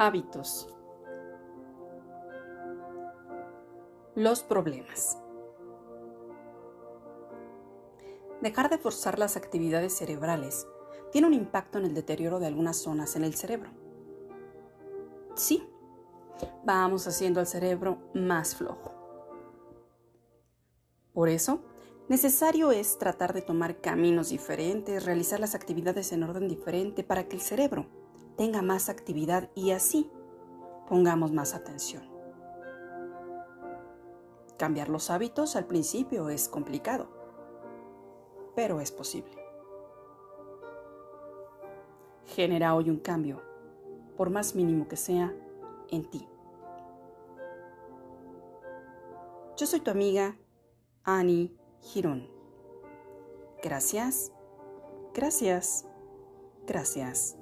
Hábitos. Los problemas. Dejar de forzar las actividades cerebrales tiene un impacto en el deterioro de algunas zonas en el cerebro. Sí, vamos haciendo al cerebro más flojo. Por eso, necesario es tratar de tomar caminos diferentes, realizar las actividades en orden diferente para que el cerebro tenga más actividad y así pongamos más atención. Cambiar los hábitos al principio es complicado, pero es posible. Genera hoy un cambio, por más mínimo que sea, en ti. Yo soy tu amiga Annie Girón. Gracias, gracias, gracias.